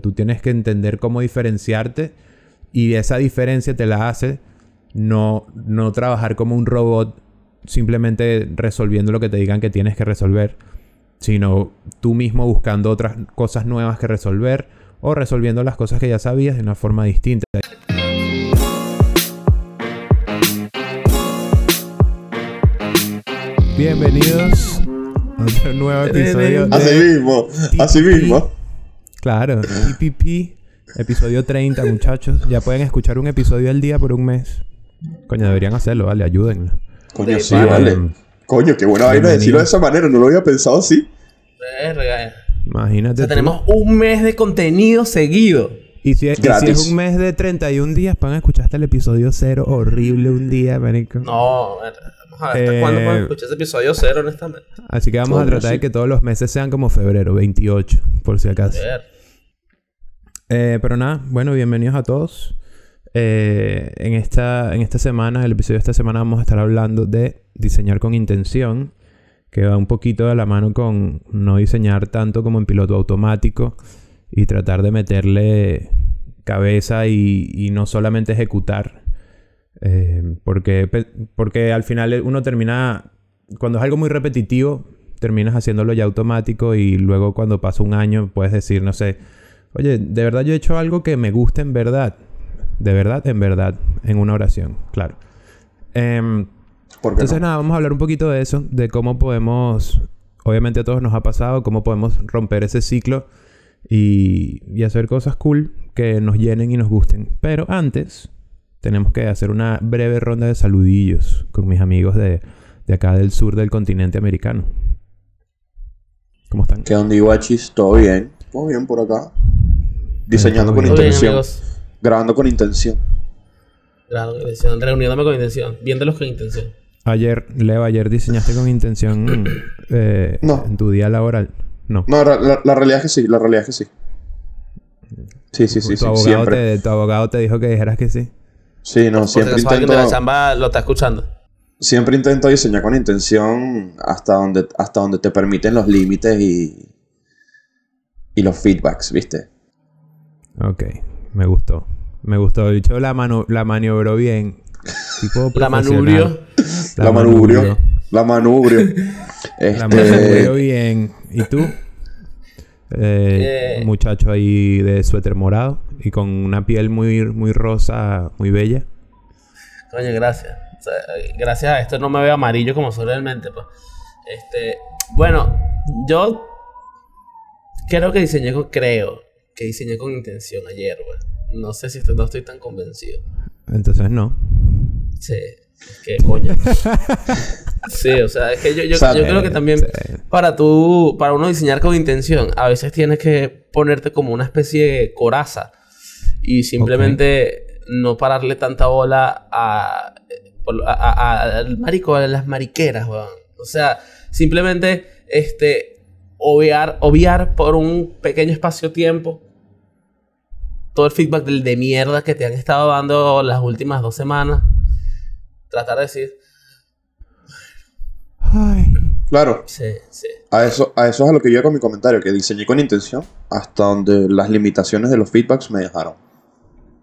Tú tienes que entender cómo diferenciarte y esa diferencia te la hace no, no trabajar como un robot simplemente resolviendo lo que te digan que tienes que resolver, sino tú mismo buscando otras cosas nuevas que resolver o resolviendo las cosas que ya sabías de una forma distinta. Bienvenidos a otro nuevo episodio de Así mismo, así mismo. Claro, TPP, episodio 30, muchachos. Ya pueden escuchar un episodio al día por un mes. Coño, deberían hacerlo, vale, ayúdennos. Coño, sí, Vale. vale. Coño, qué buena vaina decirlo de esa manera. No lo había pensado así. Verga. O Imagínate. sea, tú. tenemos un mes de contenido seguido. Y si, y si es un mes de 31 días, van a escuchar hasta el episodio cero horrible un día, marico. No, hasta Eh, cuándo podemos escuchar ese episodio cero, honestamente. Así que vamos a tratar de que todos los meses sean como febrero, 28, por si acaso. Ver. Eh, pero nada, bueno, bienvenidos a todos. Eh, en, esta, en esta semana, el episodio de esta semana, vamos a estar hablando de diseñar con intención, que va un poquito de la mano con no diseñar tanto como en piloto automático y tratar de meterle cabeza y, y no solamente ejecutar. Eh, porque, porque al final uno termina, cuando es algo muy repetitivo, terminas haciéndolo ya automático y luego cuando pasa un año puedes decir, no sé, Oye, de verdad yo he hecho algo que me gusta en verdad. De verdad, en verdad. En una oración, claro. Em, ¿Por qué entonces no? nada, vamos a hablar un poquito de eso. De cómo podemos... Obviamente a todos nos ha pasado. Cómo podemos romper ese ciclo. Y, y hacer cosas cool que nos llenen y nos gusten. Pero antes... Tenemos que hacer una breve ronda de saludillos con mis amigos de, de acá del sur del continente americano. ¿Cómo están? ¿Qué onda, Iwachis? ¿Todo bien? ¿Todo bien por acá? Diseñando con bien. Bien, intención. amigos. Grabando con intención. Claro, con intención. Reuniéndome con intención. Viéndolos con intención. Ayer, Leo, ayer diseñaste con intención eh, No. en tu día laboral. No. No, la, la- la realidad es que sí. La realidad es que sí. Sí, sí, sí. tu, sí abogado siempre. te, tu abogado te dijo que dijeras que sí. Sí, no, siempre alguien de la intento... chamba lo está escuchando. Siempre intento diseñar con intención hasta donde, hasta donde te permiten los límites y... Y los feedbacks, ¿viste? Ok, me gustó. Me gustó. El bicho la, mano, la maniobró bien. Tipo La manubrio. La, manubrio. La manubrio. La este... manubrio bien. ¿Y tú? Eh, Eh. Muchacho ahí de suéter morado y con una piel muy, muy rosa, muy bella. Coño, gracias. O sea, gracias a esto no me veo amarillo como soy realmente. Pues. Este, bueno, yo creo que diseñé con, creo que diseñé con intención ayer, güey. No sé si estoy- no estoy tan convencido. Entonces no. Sí, que coño. sí, o sea, es que yo, yo, yo creo que también para tú, para uno diseñar con intención, a veces tienes que ponerte como una especie de coraza y simplemente no pararle tanta bola a, al marico, a las mariqueras, weón. O sea, simplemente este obviar, obviar por un pequeño espacio-tiempo todo el feedback del de mierda que te han estado dando las últimas dos semanas. Tratar de decir, Ay. Claro, sí, sí. a eso, a eso es a lo que yo iba con mi comentario, que diseñé con intención hasta donde las limitaciones de los feedbacks me dejaron.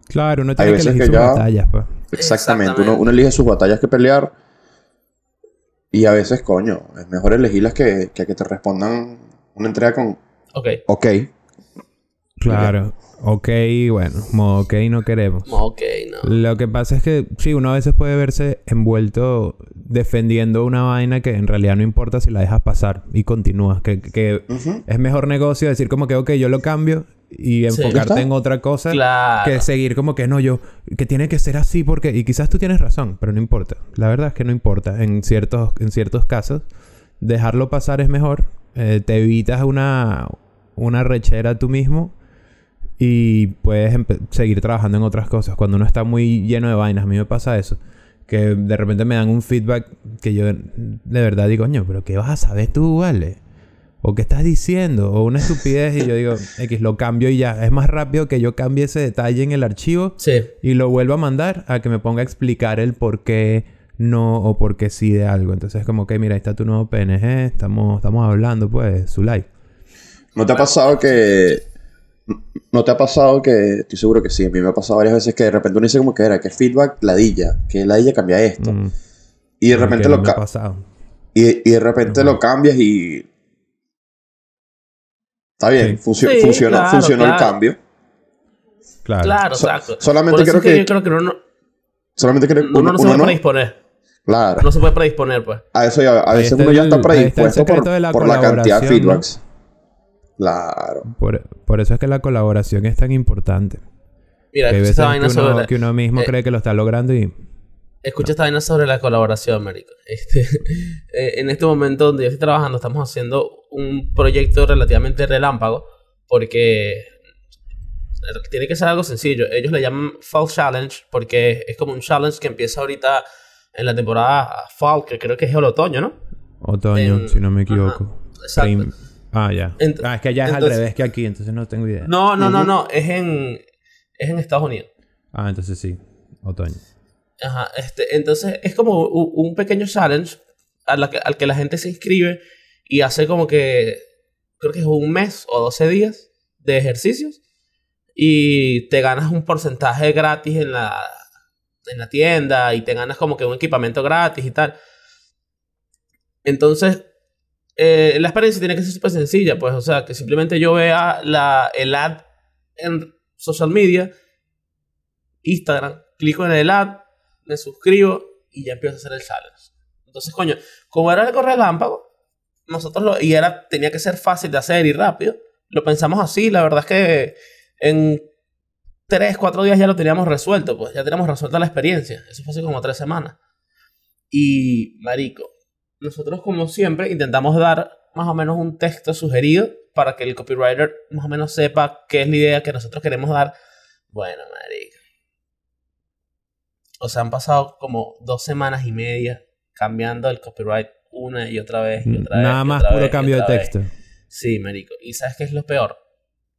Claro, uno Hay tiene que veces elegir que sus ya- batallas, pues. Exactamente, Exactamente. Uno, uno elige sus batallas que pelear y a veces, coño, es mejor elegirlas que, que que te respondan una entrega con Ok. ok. Claro. Ok, bueno, modo ok no queremos. Ok, no. Lo que pasa es que sí, uno a veces puede verse envuelto defendiendo una vaina que en realidad no importa si la dejas pasar y continúas. Que, que es mejor negocio decir como que, ok, yo lo cambio y enfocarte en otra cosa Claro. que seguir como que no, yo, que tiene que ser así porque, y quizás tú tienes razón, pero no importa. La verdad es que no importa. En ciertos, en ciertos casos, dejarlo pasar es mejor. Eh, te evitas una, una rechera tú mismo y puedes seguir trabajando en otras cosas. Cuando uno está muy lleno de vainas, a mí me pasa eso. Que de repente me dan un feedback que yo de verdad digo, coño, pero ¿qué vas a saber tú, vale? O qué estás diciendo, o una estupidez y yo digo, X, lo cambio y ya. Es más rápido que yo cambie ese detalle en el archivo Sí. y lo vuelvo a mandar a que me ponga a explicar el por qué no o por qué sí de algo. Entonces, como que, mira, ahí está tu nuevo PNG, estamos, estamos hablando, pues, su live. ¿No te ha pasado que ¿No te ha pasado que, estoy seguro que sí, a mí me ha pasado varias veces que de repente uno dice como que era, que feedback ladilla, que ladilla cambia esto. Mm, Y de repente lo me ha ca- pasado. y, y de repente lo cambias y está bien, Sí. funcio- Sí, funcionó, claro, funcionó el cambio. Claro. Claro, So- exacto. solamente creo que, que- yo creo que uno no, Solamente que uno uno, no se puede no, predisponer. claro, No se puede predisponer, pues. a eso ya- a veces uno ya está predispuesto por, por la cantidad de feedbacks. Claro. Por, por eso es que la colaboración es tan importante. Mira, Que escucha esta que vaina uno, sobre la, que uno mismo eh, cree que lo está logrando y... escucha esta vaina sobre la colaboración, marico. Este, eh, en este momento donde yo estoy trabajando, estamos haciendo un proyecto relativamente relámpago porque tiene que ser algo sencillo. Ellos le llaman Fall Challenge porque es como un challenge que empieza ahorita en la temporada Fall, que creo que es el otoño, ¿no? Otoño, En- si no me ajá, equivoco. exacto. Prim- Ah, ya. Ent- ah, es que allá es al revés que aquí, entonces no tengo idea. No, no, no, no. Es en, es en Estados Unidos. Ah, entonces sí. Otoño. Ajá, este, entonces es como un pequeño challenge a la que- al que la gente se inscribe y hace como que, creo que es un mes o 12 días de ejercicios y te ganas un porcentaje gratis en la, en la tienda y te ganas como que un equipamiento gratis y tal. Entonces, eh, la experiencia tiene que ser súper sencilla, pues, o sea, que simplemente yo vea la, el ad en social media, Instagram, clico en el ad, me suscribo y ya empiezo a hacer el challenge. Entonces, coño, como era algo relámpago, nosotros lo, y era, tenía que ser fácil de hacer y rápido, lo pensamos así, la verdad es que en 3, 4 días ya lo teníamos resuelto, pues ya teníamos resuelta la experiencia. Eso fue hace como 3 semanas. Y, marico, nosotros como siempre intentamos dar más o menos un texto sugerido para que el copywriter más o menos sepa qué es la idea que nosotros queremos dar. Bueno, marico. O sea, han pasado como dos semanas y media cambiando el copyright una y otra vez y otra vez. Nada más otra puro vez cambio de vez. texto. Sí, marico. ¿Y sabes qué es lo peor?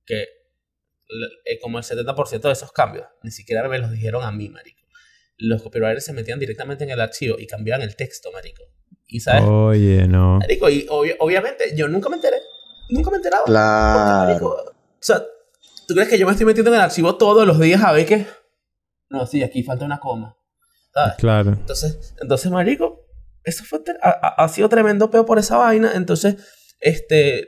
Que eh, como el 70% de esos cambios ni siquiera me los dijeron a mí, marico. Los copywriters se metían directamente en el archivo y cambiaban el texto, marico. ¿Y sabes? Oye, no. Marico, y obvi- obviamente yo nunca me enteré. Nunca me enteraba. Porque, marico, Claro. o sea, ¿tú crees que yo me estoy metiendo en el archivo todos los días a ver que... No, sí, aquí falta una coma. ¿Sabes? Claro. Entonces, entonces, marico, eso fue ha- ha sido tremendo peo por esa vaina. Entonces, este,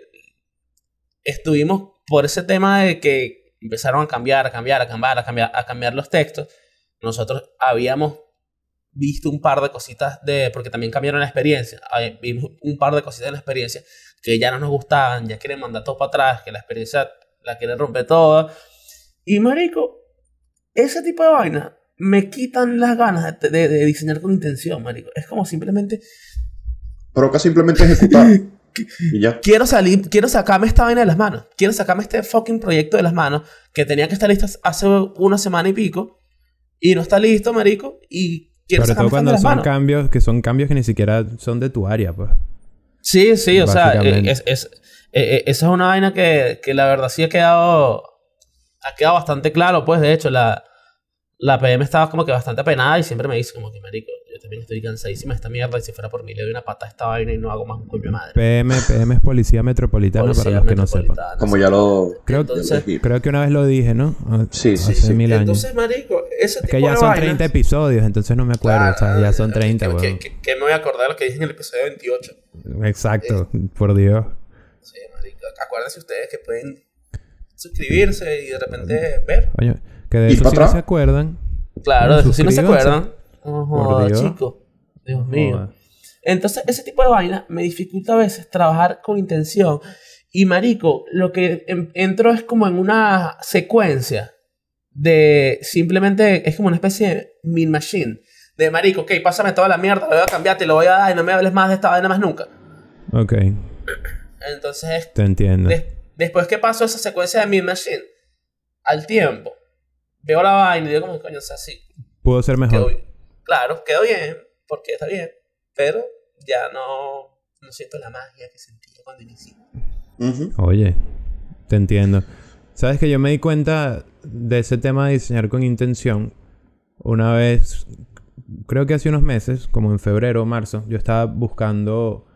estuvimos por ese tema de que empezaron a cambiar, a cambiar, a cambiar, a cambiar, a cambiar los textos. Nosotros habíamos visto un par de cositas de, porque también cambiaron la experiencia. Hay- Vimos un par de cositas de la experiencia que ya no nos gustaban, ya quieren mandar todo para atrás, que la experiencia la quieren romper toda. Y marico, ese tipo de vaina me quitan las ganas de, de- de diseñar con intención, marico. Es como simplemente Provoca simplemente ejecutar. y ya. quiero salir, quiero sacarme esta vaina de las manos. Quiero sacarme este fucking proyecto de las manos que tenía que estar listo hace una semana y pico y no está listo, marico, y Sobre todo cuando son manos. cambios que son cambios que ni siquiera son de tu área, pues. Sí, sí, o sea, eh, es, es, eh, eh, esa es una vaina que, que la verdad sí ha quedado, ha quedado bastante claro, pues de hecho la, la PM estaba como que bastante apenada y siempre me dice como que, marico, también estoy cansadísima de esta mierda y si fuera por mí le doy una pata a esta vaina y no hago más un coño de madre. PM, PM es Policía Metropolitana Policía para los que no sepan. Como ya lo. Creo, Entonces- creo que una vez lo dije, ¿no? Ah, Sí, sí, Hace sí. mil años. Entonces, marico, ese es tipo que ya de son vainas- 30 episodios, entonces no me acuerdo. o sea, ya son 30, que, weón. que, que- que me voy a acordar de lo que dije en el episodio 28. Exacto, por Dios. Sí, marico. Acuérdense ustedes que pueden suscribirse y de repente ver. Coño, que de ¿Y eso sí no se acuerdan. Claro, de eso sí no se acuerdan. Oh, Dios. chico. Dios mío. Entonces, ese tipo de vaina me dificulta a veces trabajar con intención. Y marico, lo que en- entro es como en una secuencia de simplemente es como una especie de min machine. De marico, ok, pásame toda la mierda, lo voy a cambiar, te lo voy a dar y no me hables más de esta vaina más nunca. Ok, Entonces, te entiendo. Des- después que pasó esa secuencia de Mean Machine, al tiempo, veo la vaina y digo, como coño, o sea, sí, Pudo ser mejor. Claro, quedó bien, porque está bien, pero ya no, no siento la magia que sentía cuando inicié. Oye, te entiendo. Sabes que yo me di cuenta de ese tema de diseñar con intención una vez, creo que hace unos meses, como en febrero o marzo, yo estaba buscando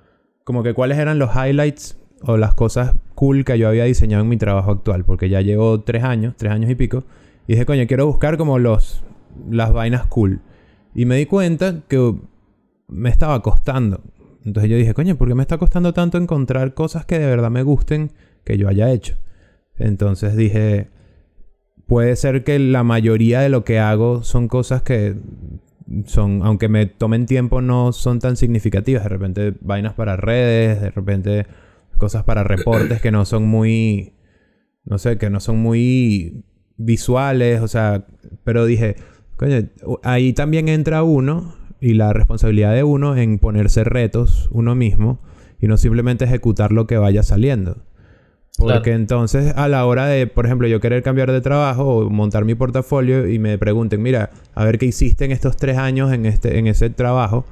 como que cuáles eran los highlights o las cosas cool que yo había diseñado en mi trabajo actual. Porque ya llevo tres años, tres años y pico. Y dije, coño, quiero buscar como los, las vainas cool. Y me di cuenta que me estaba costando. Entonces yo dije, coño, ¿por qué me está costando tanto encontrar cosas que de verdad me gusten que yo haya hecho? Entonces dije, puede ser que la mayoría de lo que hago son cosas que son, aunque me tomen tiempo, no son tan significativas. De repente vainas para redes, de repente cosas para reportes que no son muy, no sé, que no son muy visuales, o sea, pero dije, coño, ahí también entra uno y la responsabilidad de uno en ponerse retos uno mismo y no simplemente ejecutar lo que vaya saliendo. Porque entonces a la hora de, por ejemplo, yo querer cambiar de trabajo o montar mi portafolio y me pregunten, mira, a ver qué hiciste en estos tres años en, este, en ese trabajo,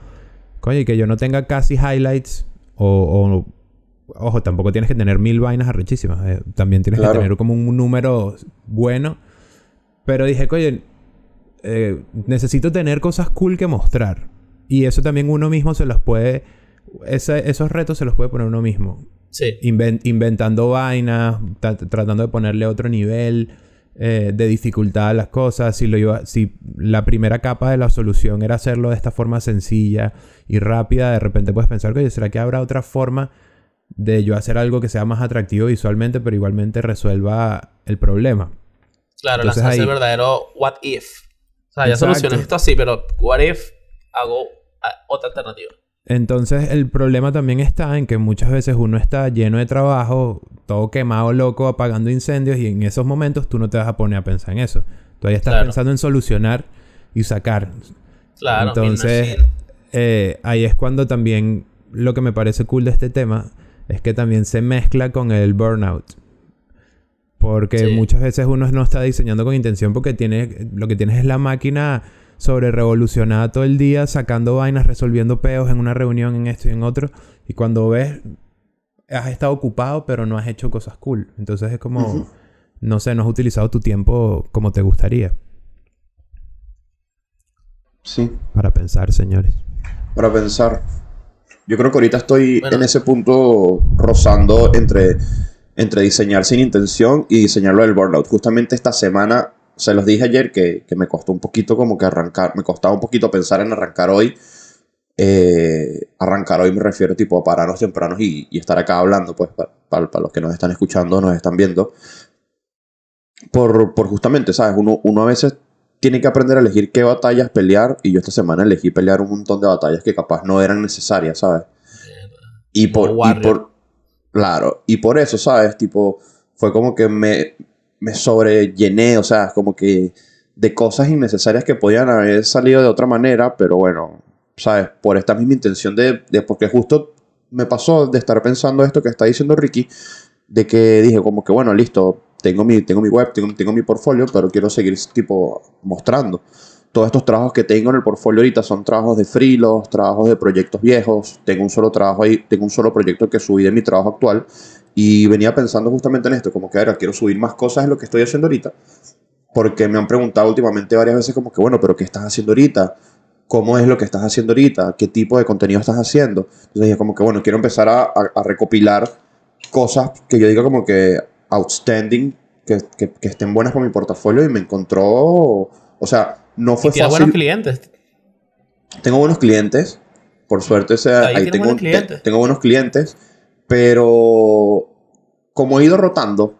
coño, y que yo no tenga casi highlights o, ojo, tampoco tienes que tener mil vainas arrechísimas, eh, también tienes que tener como un número bueno, pero dije, coño, eh, necesito tener cosas cool que mostrar. Y eso también uno mismo se los puede, esos retos se los puede poner uno mismo. Sí. inventando vainas, tratando de ponerle otro nivel eh, de dificultad a las cosas. Si, lo iba, si la primera capa de la solución era hacerlo de esta forma sencilla y rápida, de repente puedes pensar, oye, ¿será que habrá otra forma de yo hacer algo que sea más atractivo visualmente, pero igualmente resuelva el problema? Claro, Entonces, es el verdadero what if. O sea, ya solucioné esto así, pero what if hago ah, otra alternativa. Entonces el problema también está en que muchas veces uno está lleno de trabajo, todo quemado, loco, apagando incendios y en esos momentos tú no te vas a poner a pensar en eso. Tú ahí estás pensando en solucionar y sacar. Claro. Entonces eh, ahí es cuando también lo que me parece cool de este tema es que también se mezcla con el burnout. Porque muchas veces uno no está diseñando con intención porque tiene, lo que tienes es la máquina sobre revolucionada todo el día, sacando vainas, resolviendo peos en una reunión, en esto y en otro. Y cuando ves, has estado ocupado, pero no has hecho cosas cool. Entonces es como, no sé, no has utilizado tu tiempo como te gustaría. Sí. Para pensar, señores. Para pensar. Yo creo que ahorita estoy en ese punto rozando entre, entre diseñar sin intención y diseñarlo del burnout. Justamente esta semana se los dije ayer que, me costó un poquito como que arrancar, me costaba un poquito pensar en arrancar hoy. Eh, arrancar hoy me refiero tipo a pararnos tempranos y, estar acá hablando, pues para, los que nos están escuchando, nos están viendo. Por, por justamente, ¿sabes? Uno, uno a veces tiene que aprender a elegir qué batallas pelear y yo esta semana elegí pelear un montón de batallas que capaz no eran necesarias, ¿sabes? Y por, y por claro, y por eso, ¿sabes? Tipo, fue como que me, me sobrellené, o sea, como que de cosas innecesarias que podían haber salido de otra manera, pero bueno, ¿sabes? Por esta misma intención de, de, porque justo me pasó de estar pensando esto que está diciendo Ricky, de que dije como que bueno, listo, tengo mi, tengo mi web, tengo, tengo mi portfolio, pero quiero seguir tipo mostrando. Todos estos trabajos que tengo en el portfolio ahorita son trabajos de freelos, trabajos de proyectos viejos. Tengo un solo trabajo ahí, tengo un solo proyecto que subí de mi trabajo actual y venía pensando justamente en esto, como que ahora quiero subir más cosas de lo que estoy haciendo ahorita, porque me han preguntado últimamente varias veces como que, bueno, pero ¿qué estás haciendo ahorita? ¿Cómo es lo que estás haciendo ahorita? ¿Qué tipo de contenido estás haciendo? Entonces dije como que, bueno, quiero empezar a, a, recopilar cosas que yo diga como que outstanding, que, que, que, estén buenas para mi portafolio y me encontró, o sea, no fue ¿Y fácil. buenos clientes? Tengo buenos clientes, por suerte, o sea, ahí, tengo, tengo buenos clientes pero como he ido rotando,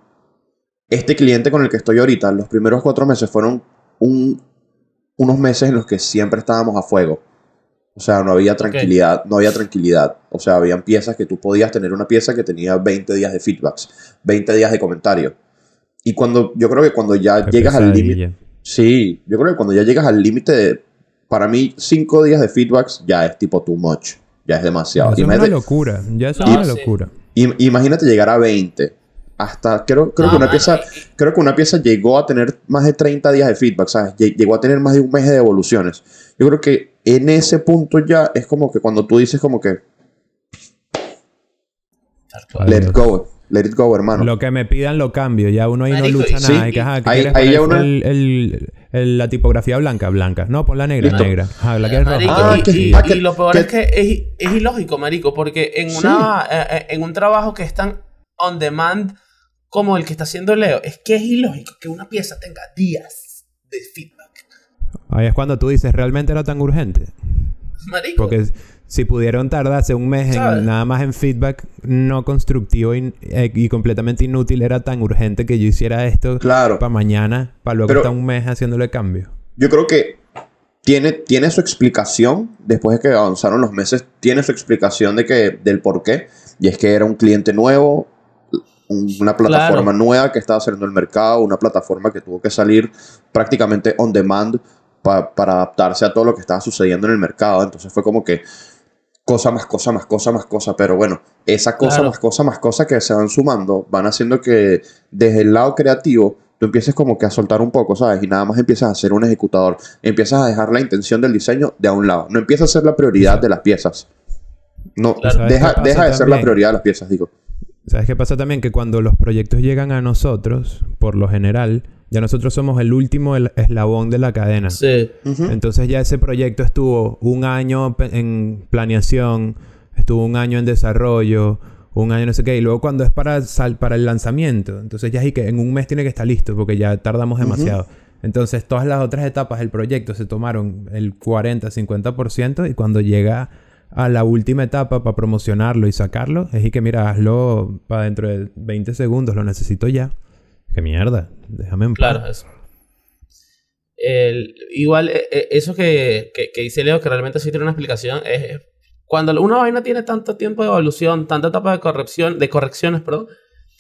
este cliente con el que estoy ahorita, los primeros cuatro meses fueron unos meses en los que siempre estábamos a fuego. O sea, no había tranquilidad, no había tranquilidad. O sea, habían piezas que tú podías tener una pieza que tenía 20 días de feedbacks, 20 días de comentarios. Y cuando, yo creo que cuando ya llegas al límite... Sí, yo creo que cuando ya llegas al límite para mí, 5 días de feedbacks ya es tipo too much. Ya es demasiado. es una locura. Ya es una locura. imagínate llegar a 20. Hasta, creo, creo que una pieza, creo que una pieza llegó a tener más de 30 días de feedback, ¿sabes? Llegó a tener más de un mes de devoluciones. Yo creo que en ese punto ya es como que cuando tú dices como que... Let it go. Let it go, hermano. Lo que me pidan lo cambio. Ya uno ahí no lucha nada. ahí, ya uno... el, la tipografía blanca, blanca. No, pon la negra, negra. Ah, la que es Marico, roja. Ah, y, que- y- ah, y que- lo peor que- es que es, es ilógico, marico, porque en, Sí. una, eh, eh, en un trabajo que es tan on demand como el que está haciendo Leo, es que es ilógico que una pieza tenga días de feedback. Ahí es cuando tú dices, ¿realmente era tan urgente? Marico, Porque si pudieron tardarse un mes en nada más en feedback no constructivo y, eh, y completamente inútil, era tan urgente que yo hiciera esto Claro. para mañana, para luego Pero- estar un mes haciéndole cambio. Yo creo que tiene, tiene su explicación, después de que avanzaron los meses, tiene su explicación de que, del por qué. Y es que era un cliente nuevo, un- una plataforma nueva que estaba saliendo al mercado, una plataforma que tuvo que salir prácticamente on demand pa- para adaptarse a todo lo que estaba sucediendo en el mercado. Entonces fue como que cosa más cosa más cosa más cosa. Pero bueno, esa cosa Claro. más cosa más cosa que se van sumando van haciendo que desde el lado creativo tú empieces como que a soltar un poco, ¿sabes? Y nada más empiezas a ser un ejecutador. Empiezas a dejar la intención del diseño de a un lado. No empieza a ser la prioridad de las piezas. No, Claro. ¿Sabes deja, deja de ser la prioridad de las piezas, digo. ¿Sabes qué pasa también? Que cuando los proyectos llegan a nosotros, por lo general, ya nosotros somos el último el- eslabón de la cadena. sí. Entonces ya ese proyecto estuvo un año en planeación, estuvo un año en desarrollo, un año no sé qué, y luego cuando es para, sal- para el lanzamiento, entonces ya es que en un mes tiene que estar listo porque ya tardamos demasiado. Entonces todas las otras etapas del proyecto se tomaron el 40-50% y cuando llega a la última etapa para promocionarlo y sacarlo, es y que mira, hazlo para dentro de 20 segundos, lo necesito ya. Qué mierda, déjame en paz. Claro, eso. El- igual, eh, eh, eso que, que, que dice Leo, que realmente sí tiene una explicación, es cuando una vaina tiene tanto tiempo de evolución, tanta etapa de corrección, de correcciones, perdón,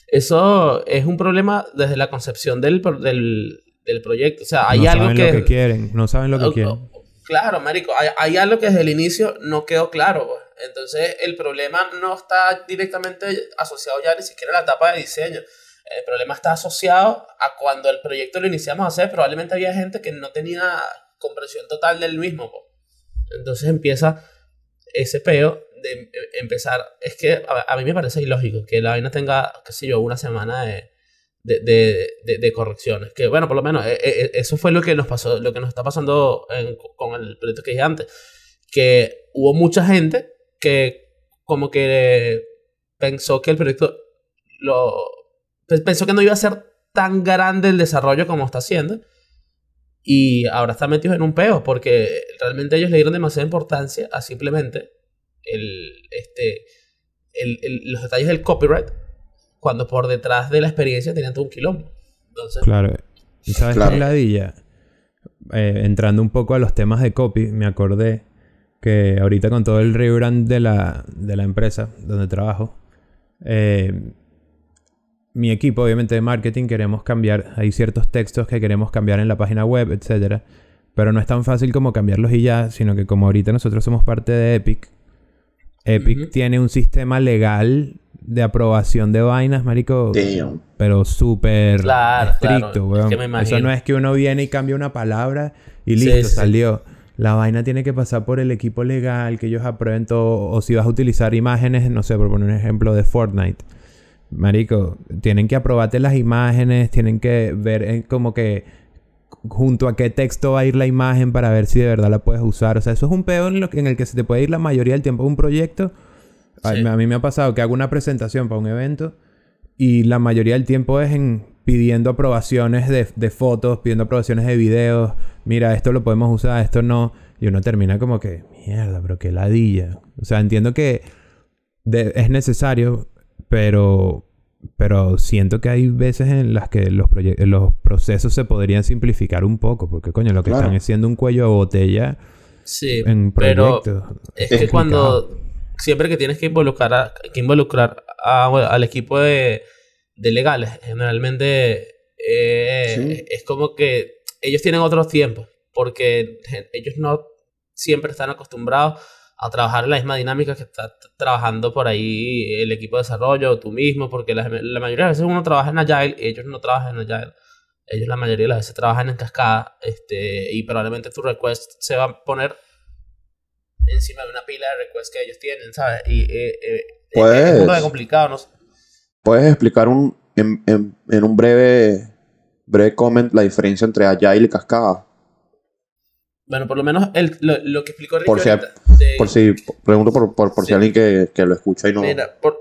eso es un problema desde la concepción del, del, del proyecto. O sea, hay no algo saben que... lo que quieren, no saben lo que o- quieren. Claro, marico, hay, hay algo que desde el inicio no quedó claro. pues. Entonces, el problema no está directamente asociado ya ni siquiera a la etapa de diseño. El problema está asociado a cuando el proyecto lo iniciamos a hacer, probablemente había gente que no tenía comprensión total del mismo. pues. Entonces empieza ese peo de em- empezar. Es que a, mí me parece ilógico que la vaina tenga, qué sé yo, una semana de, de, de, de- correcciones. Que bueno, por lo menos eh, eh, eso fue lo que nos pasó, lo que nos está pasando en- con el proyecto que dije antes. Que hubo mucha gente que como que pensó que el proyecto lo pensó que no iba a ser tan grande el desarrollo como está haciendo. Y ahora están metidos en un peo porque realmente ellos le dieron demasiada importancia a simplemente el, este, el, el- los detalles del copyright cuando por detrás de la experiencia tenían todo un quilombo. Entonces, Claro. ¿Y sabes Claro. ladilla? Eh, entrando un poco a los temas de copy, me acordé que ahorita con todo el rebrand de la, de la empresa donde trabajo, eh, mi equipo, obviamente de marketing, queremos cambiar. Hay ciertos textos que queremos cambiar en la página web, etcétera. Pero no es tan fácil como cambiarlos y ya, sino que como ahorita nosotros somos parte de Epic, Epic tiene un sistema legal de aprobación de vainas, marico, Damn. pero súper Claro, estricto, claro. weón. Es que me Eso no es que uno viene y cambia una palabra y listo, sí. salió. La vaina tiene que pasar por el equipo legal, que ellos aprueben todo. O si vas a utilizar imágenes, no sé, por poner un ejemplo de Fortnite. Marico, tienen que aprobarte las imágenes, tienen que ver eh, como que junto a qué texto va a ir la imagen para ver si de verdad la puedes usar. O sea, eso es un pedo en, lo que- en el que se te puede ir la mayoría del tiempo de un proyecto. A, mí me ha pasado que hago una presentación para un evento y la mayoría del tiempo es en pidiendo aprobaciones de, de fotos, pidiendo aprobaciones de videos. Mira, esto lo podemos usar, esto no. Y uno termina como que, mierda, pero qué ladilla. O sea, entiendo que de- es necesario, pero, pero siento que hay veces en las que los, los procesos se podrían simplificar un poco. Porque, coño, lo que Claro. están haciendo un cuello de botella sí, en pero proyectos. es Es que cuando siempre que tienes que involucrar a, que involucrar a- al equipo de, de legales generalmente eh, Sí. es como que ellos tienen otros tiempos porque ellos no siempre están acostumbrados a trabajar en la misma dinámica que está trabajando por ahí el equipo de desarrollo o tú mismo porque la, la mayoría de las veces uno trabaja en Agile y ellos no trabajan en Agile ellos la mayoría de las veces trabajan en cascada este, y probablemente tu request se va a poner encima de una pila de requests que ellos tienen, ¿sabes? Y eh, eh, Pues- es un de complicado, ¿no? ¿Puedes explicar un, en, en- en un breve breve comment la diferencia entre Agile y Cascada. Bueno, por lo menos el, lo, lo, que explicó Ricky por si, ahorita, por si pregunto por, por, por si Sí. alguien que, que lo escucha y no. Mira, por,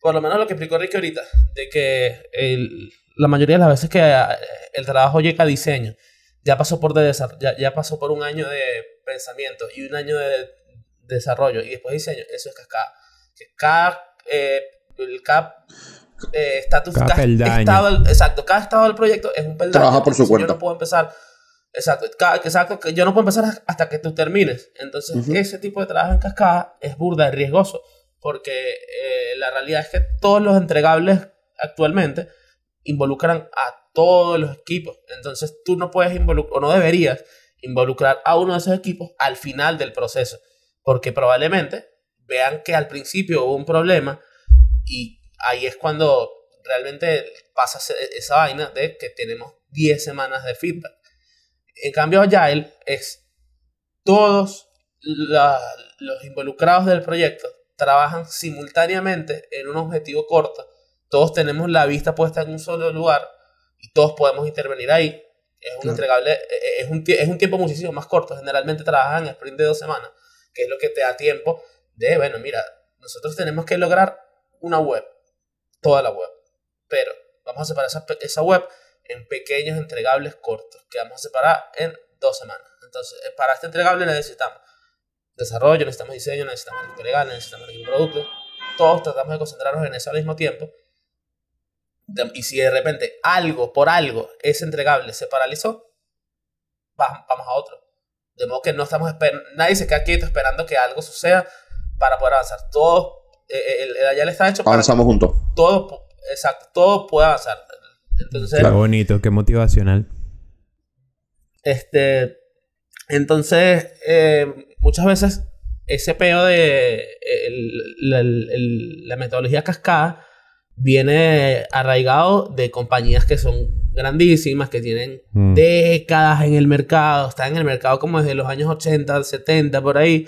por lo menos lo que explicó Ricky ahorita, de que el- la mayoría de las veces que eh, el trabajo llega a diseño, ya pasó por, de ya, ya pasó por un año de pensamiento y un año de desarrollo y después diseño, eso es cascada. Que cada, eh, el cada eh, estatus, Cada cada estado del- exacto, cada estado del proyecto es un peldaño. Trabaja por su cuenta. Yo no puedo empezar, exacto, cada- exacto, yo no puedo empezar hasta que tú termines. Entonces, ese tipo de trabajo en cascada es burda y riesgoso porque eh, la realidad es que todos los entregables actualmente involucran a todos los equipos. Entonces tú no puedes involucrar, o no deberías involucrar a uno de esos equipos al final del proceso, porque probablemente vean que al principio hubo un problema y ahí es cuando realmente pasa esa vaina de que tenemos 10 semanas de feedback. En cambio, Agile es todos la- los involucrados del proyecto trabajan simultáneamente en un objetivo corto. Todos tenemos la vista puesta en un solo lugar y todos podemos intervenir ahí. Es un Claro. entregable, eh, eh, es un, es un tiempo muchísimo más corto. Generalmente trabajan en sprint de dos semanas, que es lo que te da tiempo de, bueno, mira, nosotros tenemos que lograr una web, toda la web, pero vamos a separar esa, esa web en pequeños entregables cortos, que vamos a separar en dos semanas. Entonces, eh, para este entregable necesitamos desarrollo, necesitamos diseño, necesitamos equipo legal, necesitamos equipo producto. Todos tratamos de concentrarnos en eso al mismo tiempo. Y si de repente algo, por algo, ese entregable se paralizó, va- vamos a otro. De modo que no estamos nadie se queda quieto esperando que algo suceda para poder avanzar. Todo, eh, eh, el, el Agile está hecho para que Avanzamos juntos. todo, exacto, todo puede avanzar. Entonces, Qué bonito, qué motivacional. este, entonces, eh, muchas veces ese peo de el- la, el- la metodología cascada viene arraigado de compañías que son grandísimas, que tienen Mm. décadas en el mercado, están en el mercado como desde los años 80, 70, por ahí,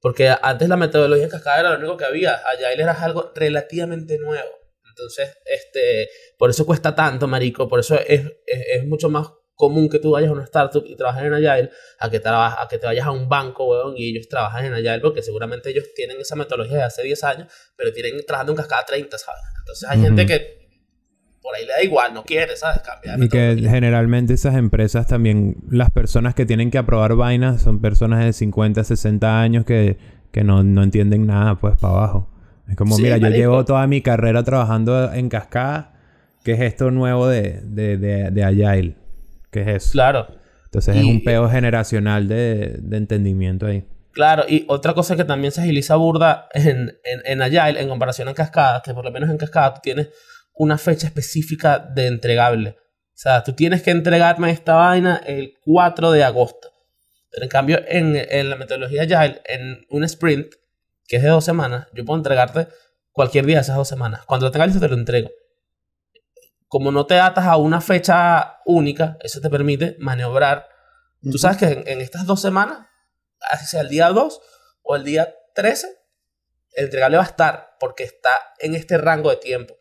porque antes la metodología cascada era lo único que había, Agile era algo relativamente nuevo. Entonces, este, por eso cuesta tanto, marico, por eso es, es, es mucho más común que tú vayas a una startup y trabajes en Agile a que, traba- a que te vayas a un banco, weón, y ellos trabajan en Agile porque seguramente ellos tienen esa metodología de hace 10 años, pero tienen trabajando en cascada 30, ¿sabes? Entonces hay gente que por ahí le da igual, no quiere, ¿sabes? Cambiar. Y que generalmente esas empresas también, las personas que tienen que aprobar vainas son personas de 50, 60 años que, que no, no entienden nada, pues, para abajo. Es como, Sí, mira, yo llevo toda mi carrera trabajando en cascada. ¿Qué es esto nuevo de, de, de, de Agile? ¿Qué es eso? Claro. Entonces es un peo generacional de, de entendimiento ahí. Claro, y otra cosa que también se agiliza burda en, en, en Agile en comparación a Cascada, que por lo menos en Cascada tú tienes una fecha específica de entregable. O sea, tú tienes que entregarme esta vaina el 4 de agosto. Pero en cambio, en, en la metodología Agile, en un sprint, que es de dos semanas, yo puedo entregarte cualquier día de esas dos semanas. Cuando lo tenga listo, te lo entrego. Como no te atas a una fecha única, eso te permite maniobrar. Tú sabes que en, en estas dos semanas, así sea el día 2 o el día 13, el entregable va a estar porque está en este rango de tiempo.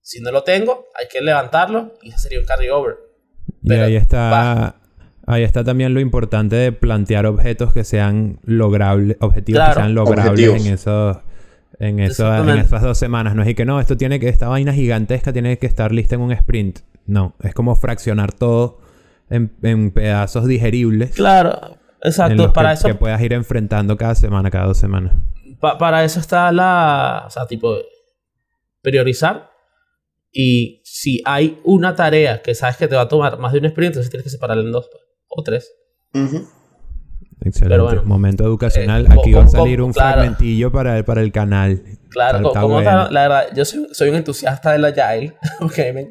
Si no lo tengo, hay que levantarlo y ese sería un carryover. Y ahí está, va. Ahí está también lo importante de plantear objetos que sean logrables, objetivos Claro. que sean logrables Objetivos. en esos, en en esas dos semanas. No es y que no, esto tiene que, esta vaina gigantesca tiene que estar lista en un sprint. No, es como fraccionar todo en, en pedazos digeribles. Claro, en exacto. los Para que, eso, que puedas ir enfrentando cada semana, cada dos semanas. pa- para eso está la. O sea, tipo, priorizar. Y si hay una tarea que sabes que te va a tomar más de un sprint, entonces tienes que separarla en dos pues, o tres. Excelente. Pero bueno. Momento educacional. Eh, Aquí va a salir un claro. fragmentillo para el, para el canal. Claro, como bueno. la verdad, yo soy, soy un entusiasta del Agile, porque me,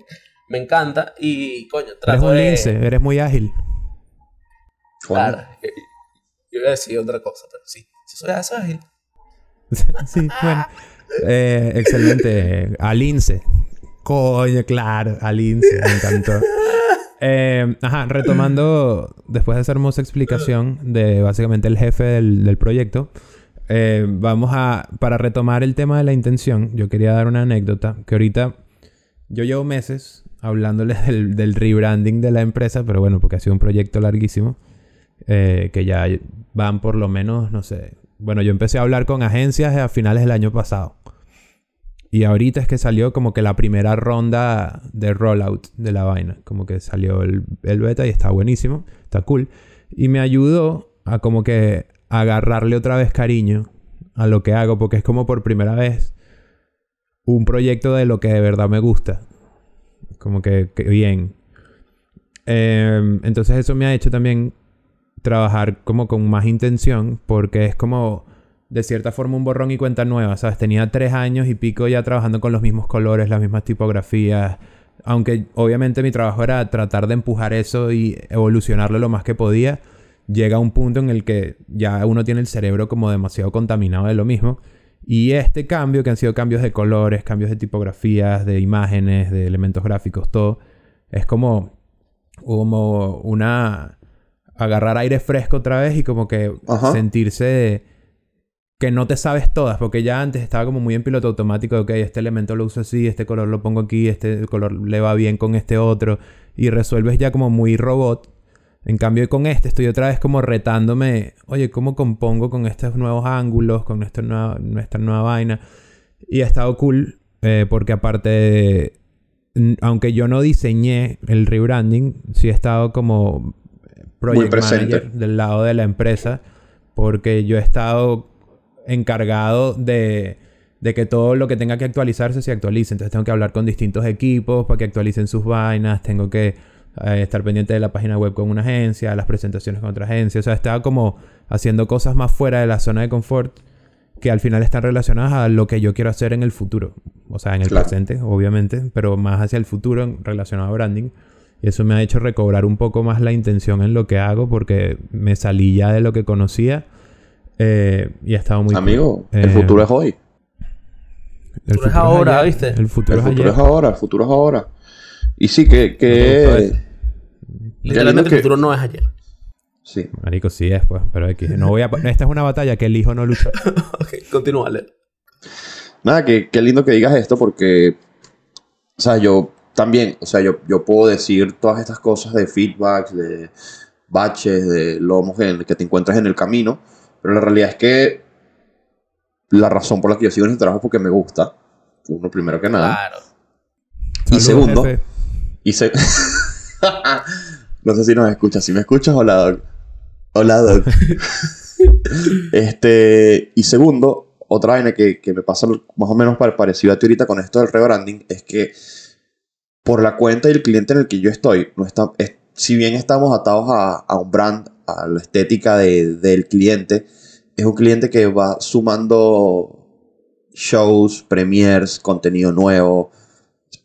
me encanta y, coño, Eres trato un de... lince, eres muy ágil. Claro, yo iba a decir otra cosa, pero sí, sí soy ágil. sí, bueno. Eh, excelente. Alince. Coño, claro. Alince. Me encantó. Eh, ajá, retomando después de esa hermosa explicación de básicamente el jefe del, del proyecto, eh, vamos a, para retomar el tema de la intención, yo quería dar una anécdota que ahorita yo llevo meses hablándoles del, del, rebranding de la empresa, pero bueno, porque ha sido un proyecto larguísimo, eh, que ya van por lo menos, no sé, bueno, yo empecé a hablar con agencias a finales del año pasado. Y ahorita es que salió como que la primera ronda de rollout de la vaina. Como que salió el, beta y está buenísimo, está cool. Y me ayudó a como que agarrarle otra vez cariño a lo que hago, porque es como por primera vez un proyecto de lo que de verdad me gusta. Como que, bien. Em, entonces eso me ha hecho también trabajar como con más intención, porque es como de cierta forma un borrón y cuenta nueva, ¿sabes? Tenía tres años y pico ya trabajando con los mismos colores, las mismas tipografías, aunque obviamente mi trabajo era tratar de empujar eso y evolucionarlo lo más que podía, llega un punto en el que ya uno tiene el cerebro como demasiado contaminado de lo mismo. Y este cambio, que han sido cambios de colores, cambios de tipografías, de imágenes, de elementos gráficos, todo, es como, como una... agarrar aire fresco otra vez y como que sentirse que no te sabes todas, porque ya antes estaba como muy en piloto automático de, ok, este elemento lo uso así, este color lo pongo aquí, este color le va bien con este otro, y resuelves ya como muy robot en cambio, con este estoy otra vez como retándome, oye, ¿cómo compongo con estos nuevos ángulos, con esta nueva, nuestra nueva vaina? Y ha estado cool eh, porque aparte, aunque yo no diseñé el rebranding, sí he estado como project manager del lado de la empresa porque yo he estado encargado de, de que todo lo que tenga que actualizarse se actualice. Entonces tengo que hablar con distintos equipos para que actualicen sus vainas, tengo que eh, estar pendiente de la página web con una agencia, las presentaciones con otra agencia. O sea, estaba como haciendo cosas más fuera de la zona de confort que al final están relacionadas a lo que yo quiero hacer en el futuro. O sea, en el presente, obviamente, pero más hacia el futuro relacionado a branding. Y eso me ha hecho recobrar un poco más la intención en lo que hago porque me salí ya de lo que conocía eh, y ha estado muy... Amigo, el eh, futuro es hoy. El futuro, es ahora, ¿viste? El futuro, es, ahora, el futuro es ahora. Y sí, que... que... Literalmente el futuro no es ayer. Sí. Marico, sí es, pues. Pero aquí, no voy a... Esta es una batalla que elijo no luchar. ok, continúale. Nada, que, qué lindo que digas esto porque... O sea, yo también... O sea, yo, yo puedo decir todas estas cosas de feedbacks, de baches, de lomos que te encuentras en el camino. Pero la realidad es que la razón por la que yo sigo en el trabajo es porque me gusta. Uno primero que nada. Claro. Y segundo, y se... no sé si nos escuchas. Si me escuchas, hola, Doc. Hola, Doc. este... Y segundo, otra vaina que, que, me pasa más o menos parecido a ti ahorita con esto del rebranding es que por la cuenta y el cliente en el que yo estoy, no está, si bien estamos atados a, a, un brand, a la estética de, del cliente, es un cliente que va sumando shows, premiers, contenido nuevo,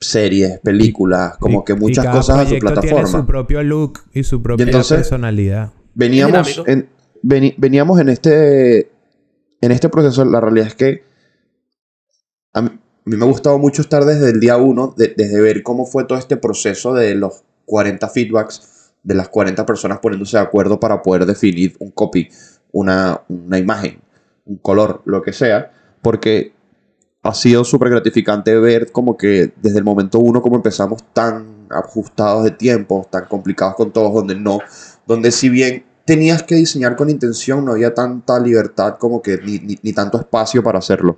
series, películas, como que muchas cosas a su plataforma. Tiene su propio look y su propia personalidad. Veníamos en, veníamos en este en este proceso, la realidad es que a mí, me ha gustado mucho estar desde el día uno, desde ver cómo fue todo este proceso de los 40 feedbacks, de las 40 personas poniéndose de acuerdo para poder definir un copy, una, una imagen, un color, lo que sea, porque ha sido súper gratificante ver como que desde el momento uno como empezamos tan ajustados de tiempo, tan complicados con todos, donde no, donde si bien tenías que diseñar con intención, no había tanta libertad como que ni, ni, tanto espacio para hacerlo.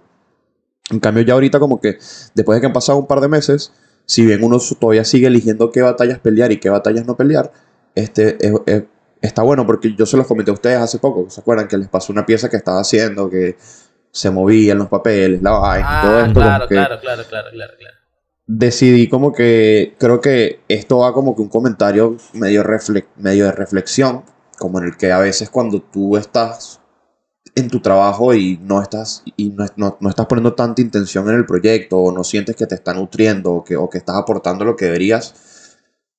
En cambio ya ahorita como que después de que han pasado un par de meses, si bien uno todavía sigue eligiendo qué batallas pelear y qué batallas no pelear, este está bueno porque yo se los comenté a ustedes hace poco, ¿se acuerdan? Que les pasó una pieza que estaba haciendo, que se movían los papeles, la vaina, todo ah, esto. Claro, claro, claro, claro, claro, claro. Decidí como que, creo que esto va como que un comentario medio, medio de reflexión, como en el que a veces cuando tú estás en tu trabajo y no estás, y no, no, estás poniendo tanta intención en el proyecto, o no sientes que te está nutriendo, o que, o que estás aportando lo que deberías,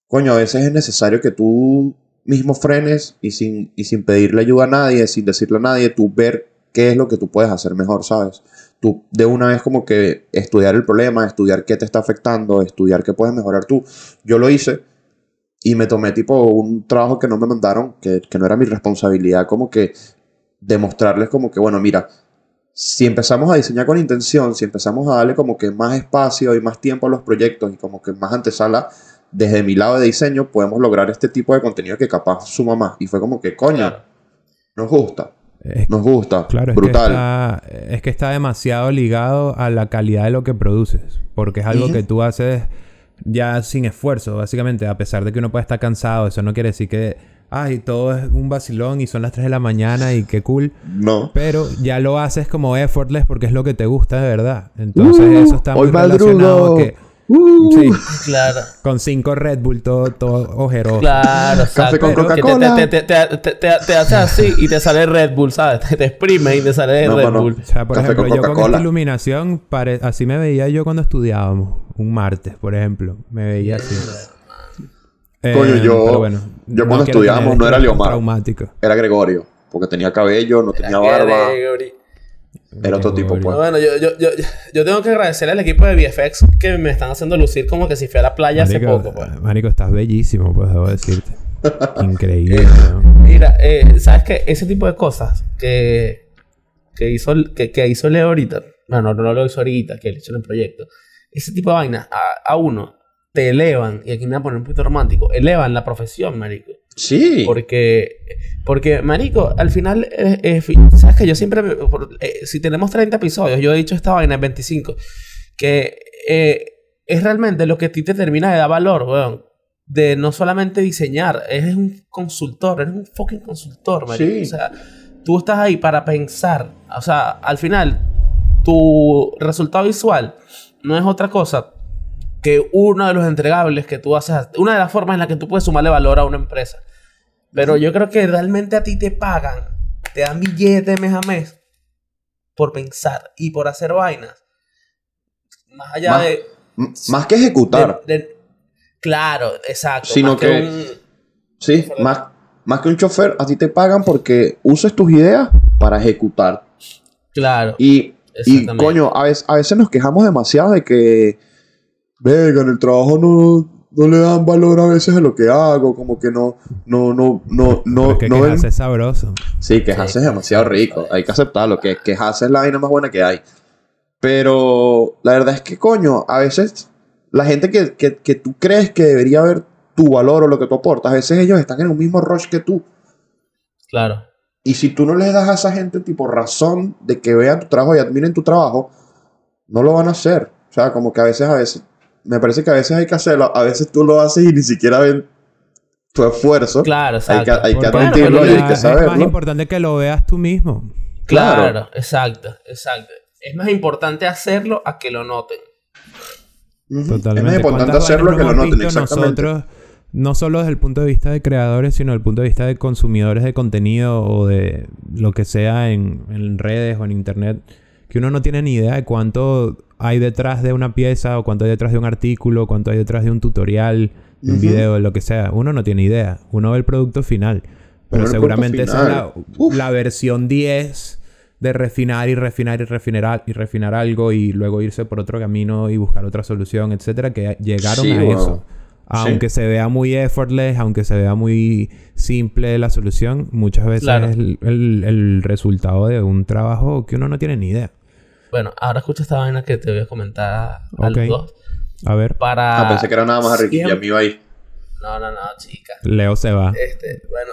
coño, a veces es necesario que tú mismo frenes y sin, y sin pedirle ayuda a nadie, sin decirle a nadie, tú ver qué es lo que tú puedes hacer mejor, ¿sabes? Tú de una vez como que estudiar el problema, estudiar qué te está afectando, estudiar qué puedes mejorar tú. Yo lo hice y me tomé tipo un trabajo que no me mandaron, que, que no era mi responsabilidad, como que demostrarles como que, bueno, mira, si empezamos a diseñar con intención, si empezamos a darle como que más espacio y más tiempo a los proyectos y como que más antesala desde mi lado de diseño podemos lograr este tipo de contenido que capaz suma más. Y fue como que, coño, nos gusta, Es- nos gusta, Claro, es brutal. que, está, es que está demasiado ligado a la calidad de lo que produces. Porque es algo que tú haces ya sin esfuerzo, básicamente. A pesar de que uno puede estar cansado, eso no quiere decir que, ay, todo es un vacilón y son las 3 de la mañana y qué cool. No. Pero ya lo haces como effortless porque es lo que te gusta de verdad. Entonces Uh, eso está muy hoy relacionado madrugo. que... Uh. Sí, Claro. con cinco Red Bull, todo, todo ojeroso. Claro, Café con Coca-Cola. Te, te, te, te, te, te hace así y te sale Red Bull, ¿sabes? Te, te exprime y te sale No, Red. Bull. O sea, por Café ejemplo, con yo con esta iluminación, pare- así me veía yo cuando estudiábamos. Un martes, por ejemplo. Me veía así. Eh, Coño, yo- pero bueno, yo cuando quiero estudiábamos no era Leomar. traumático. Era Gregorio, porque tenía cabello, no tenía barba. Gregory. Era otro tipo, pues. Bueno, yo, yo, yo, yo tengo que agradecerle al equipo de VFX que me están haciendo lucir como que si fui a la playa hace poco, pues. Marico, estás bellísimo, pues debo decirte. Increíble, ¿no? Mira, eh, ¿sabes qué? Ese tipo de cosas que, que, hizo, que, que hizo Leo ahorita, no, no, no lo hizo ahorita, que él hizo en el proyecto, ese tipo de vainas a, a uno te elevan, y aquí me voy a poner un poquito romántico, elevan la profesión, marico. Sí. Porque, porque, marico, al final, eh, eh, sabes que yo siempre, por- eh, si tenemos 30 episodios, yo he dicho esta vaina en 25, que es realmente lo que a ti te termina de dar valor, weón. De no solamente diseñar, eres un consultor, eres un fucking consultor, marico. Sí. O sea, tú estás ahí para pensar. O sea, al final, tu resultado visual no es otra cosa que uno de los entregables que tú haces, una de las formas en las que tú puedes sumarle valor a una empresa. Pero yo creo que realmente a ti te pagan, te dan billetes mes a mes por pensar y por hacer vainas. Más allá Más- de, Más que ejecutar. de- de- Claro, exacto. Sino más que- un- Sí, más, más que un chofer, a ti te pagan porque uses tus ideas para ejecutar. Claro. Y, y coño, a veces, a veces nos quejamos demasiado de que, venga, en el trabajo no, no le dan valor a veces a lo que hago, como que no, no, no, no, no, es que no es sabroso. Sí, quejarse Sí, es demasiado rico. Hay que aceptarlo. Que quejarse es la vaina más buena que hay. Pero la verdad es que, coño, a veces la gente que, que, que tú crees que debería ver tu valor o lo que tú aportas, a veces ellos están en un mismo rush que tú. Claro. Y si tú no les das a esa gente tipo razón de que vean tu trabajo y admiren tu trabajo, no lo van a hacer. O sea, como que a veces, a veces, me parece que a veces hay que hacerlo. A veces tú lo haces y ni siquiera ven tu esfuerzo. Claro, Hay que, exacto. hay que Porque admitirlo pero y hay que es más saberlo. importante que lo veas tú mismo. Claro, Claro. exacto, exacto. Es más importante hacerlo a que lo noten. Totalmente. Es más importante ¿Cuántas hacerlo que no lo noten, exactamente. Nosotros, no solo desde el punto de vista de creadores, sino desde el punto de vista de consumidores de contenido o de lo que sea en, en redes o en internet, que uno no tiene ni idea de cuánto hay detrás de una pieza o cuánto hay detrás de un artículo, cuánto hay detrás de un tutorial, de un video, de lo que sea. Uno no tiene idea. Uno ve el producto final. Pero seguramente esa es la, versión 10 de refinar y refinar y refinar y refinar algo y luego irse por otro camino y buscar otra solución, etcétera, que llegaron Sí, a wow. eso. Aunque se vea muy effortless, aunque se vea muy simple la solución, muchas veces Claro. es el, el- el resultado de un trabajo que uno no tiene ni idea. Bueno, ahora escucha esta vaina que te voy a comentar a Ok. los dos. A ver, Para. Ah, pensé que era nada más a Ricky. Ya me iba ahí. No, no, no, chica. Leo se va. Este, bueno.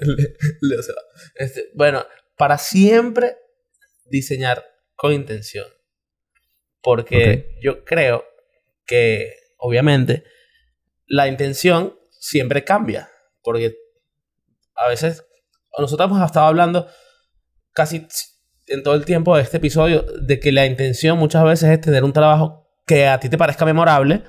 Le- Leo se va. Este, bueno, para siempre diseñar con intención. Porque yo creo que, obviamente, la intención siempre cambia. Porque a veces, nosotros hemos estado hablando casi en todo el tiempo de este episodio de que la intención muchas veces es tener un trabajo que a ti te parezca memorable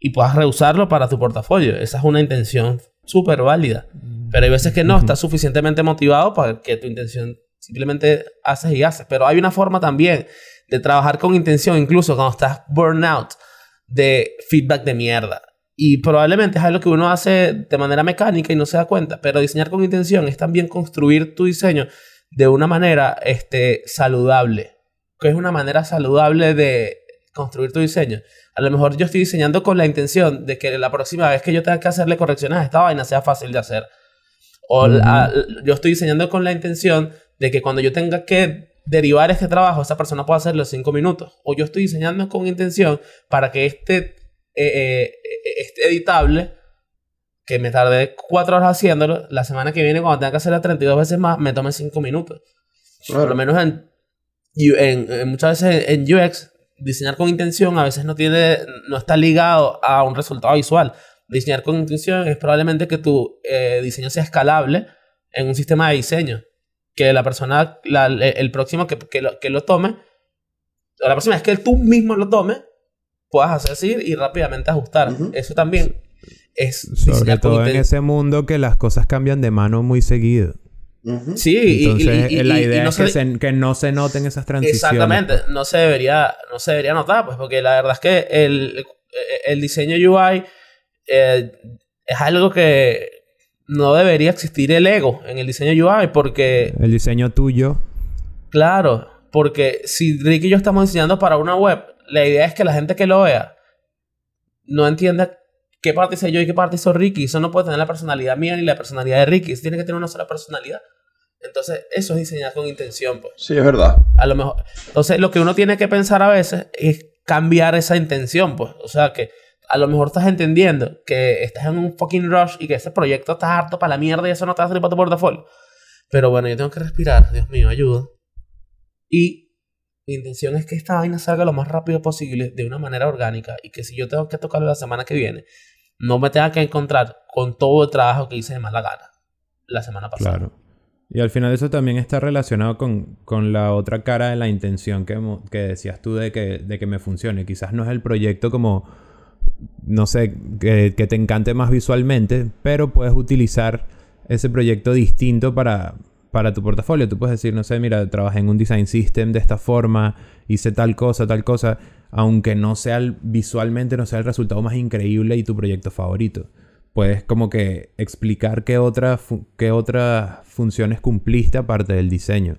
y puedas reusarlo para tu portafolio. Esa es una intención súper válida. Pero hay veces que no, estás suficientemente motivado para que tu intención simplemente haces y haces. Pero hay una forma también de trabajar con intención, incluso cuando estás burnout, de feedback de mierda. Y probablemente es algo que uno hace de manera mecánica y no se da cuenta. Pero diseñar con intención es también construir tu diseño de una manera este, saludable. Que es una manera saludable de construir tu diseño. A lo mejor yo estoy diseñando con la intención de que la próxima vez que yo tenga que hacerle correcciones a esta vaina sea fácil de hacer. O la- yo estoy diseñando con la intención de que cuando yo tenga que derivar este trabajo, esa persona pueda hacerlo en cinco minutos. O yo estoy diseñando con intención para que este eh, eh, este editable, que me tardé cuatro horas haciéndolo, la semana que viene cuando tenga que hacerlo 32 veces más, me tome cinco minutos. Por lo menos en, en, muchas veces en UX, diseñar con intención a veces no tiene, no está ligado a un resultado visual. Diseñar con intención es probablemente que tu eh, diseño sea escalable en un sistema de diseño. Que la persona, el próximo que, que, lo, que lo tome, o la próxima vez que tú mismo lo tome, puedas hacer así y rápidamente ajustar. Eso también es sobre todo en ese mundo que las cosas cambian de mano muy seguido. Sí, Entonces, y, la idea es que, no se noten esas transiciones. Exactamente, no se debería, no se debería notar, pues, porque la verdad es que el, el diseño UI eh, es algo que no debería existir el ego en el diseño UI, porque. El diseño tuyo. Claro, porque si Rick y yo estamos diseñando para una web, la idea es que la gente que lo vea no entienda qué parte hice yo y qué parte hizo Ricky. Eso no puede tener la personalidad mía ni la personalidad de Ricky. Eso tiene que tener una sola personalidad. Entonces, eso es diseñar con intención, pues. Sí, es verdad. A lo mejor. Entonces, lo que uno tiene que pensar a veces es cambiar esa intención, pues. O sea, que a lo mejor estás entendiendo que estás en un fucking rush y que ese proyecto está harto para la mierda y eso no te va a salir para tu portafolio. Pero bueno, yo tengo que respirar. Dios mío, ayuda. Y mi intención es que esta vaina salga lo más rápido posible de una manera orgánica y que si yo tengo que tocarlo la semana que viene, no me tenga que encontrar con todo el trabajo que hice de mala gana la semana pasada. Claro. Y al final eso también está relacionado con, con la otra cara de la intención que, que decías tú de que, de que me funcione. Quizás no es el proyecto como, no sé, que, que te encante más visualmente, pero puedes utilizar ese proyecto distinto para, para tu portafolio. Tú puedes decir, no sé, mira, trabajé en un design system de esta forma, hice tal cosa, tal cosa aunque no sea visualmente no sea el resultado más increíble y tu proyecto favorito. Puedes como que explicar qué, otra qué otras funciones cumpliste aparte del diseño.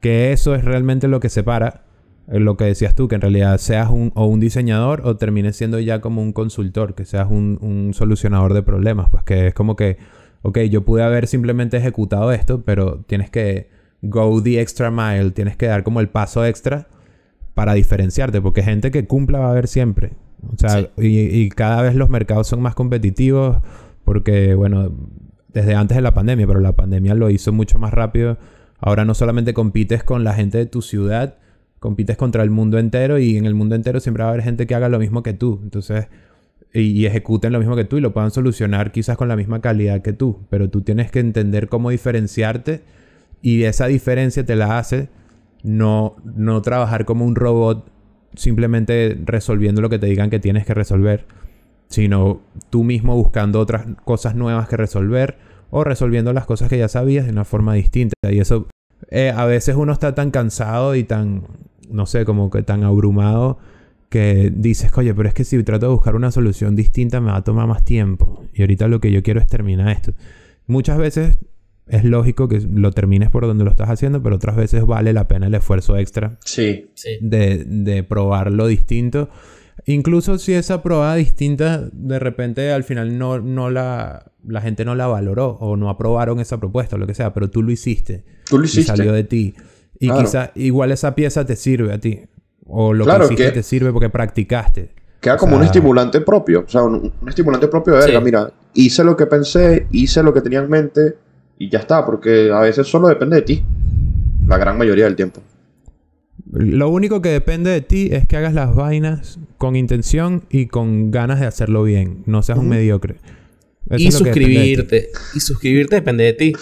Que eso es realmente lo que separa eh, lo que decías tú, que en realidad seas un, o un diseñador o termines siendo ya como un consultor, que seas un, un, solucionador de problemas, pues que es como que, ok, yo pude haber simplemente ejecutado esto, pero tienes que go the extra mile, tienes que dar como el paso extra para diferenciarte, porque gente que cumpla va a haber siempre. O sea, y, cada vez los mercados son más competitivos porque, bueno, desde antes de la pandemia, pero la pandemia lo hizo mucho más rápido. Ahora no solamente compites con la gente de tu ciudad, compites contra el mundo entero y en el mundo entero siempre va a haber gente que haga lo mismo que tú. Entonces, y, y, ejecuten lo mismo que tú y lo puedan solucionar quizás con la misma calidad que tú. Pero tú tienes que entender cómo diferenciarte y esa diferencia te la hace no, no trabajar como un robot simplemente resolviendo lo que te digan que tienes que resolver, sino tú mismo buscando otras cosas nuevas que resolver o resolviendo las cosas que ya sabías de una forma distinta. Y eso, eh, a veces uno está tan cansado y tan, no sé, como que tan abrumado que dices, oye, pero es que si trato de buscar una solución distinta me va a tomar más tiempo. Y ahorita lo que yo quiero es terminar esto. Muchas veces es lógico que lo termines por donde lo estás haciendo, pero otras veces vale la pena el esfuerzo extra. Sí. De, de probar lo distinto. Incluso si esa probada distinta de repente al final no, no la, la gente no la valoró o no aprobaron esa propuesta o lo que sea, pero tú lo hiciste. Tú lo hiciste. Y salió de ti. Y quizá igual esa pieza te sirve a ti. O lo que hiciste te sirve porque practicaste. Queda como un estimulante propio. O sea, un, estimulante propio de verga. Mira, hice lo que pensé, hice lo que tenía en mente y ya está, porque a veces solo depende de ti. La gran mayoría del tiempo. Lo único que depende de ti es que hagas las vainas con intención y con ganas de hacerlo bien. No seas un mediocre. y suscribirte. Y suscribirte depende de ti.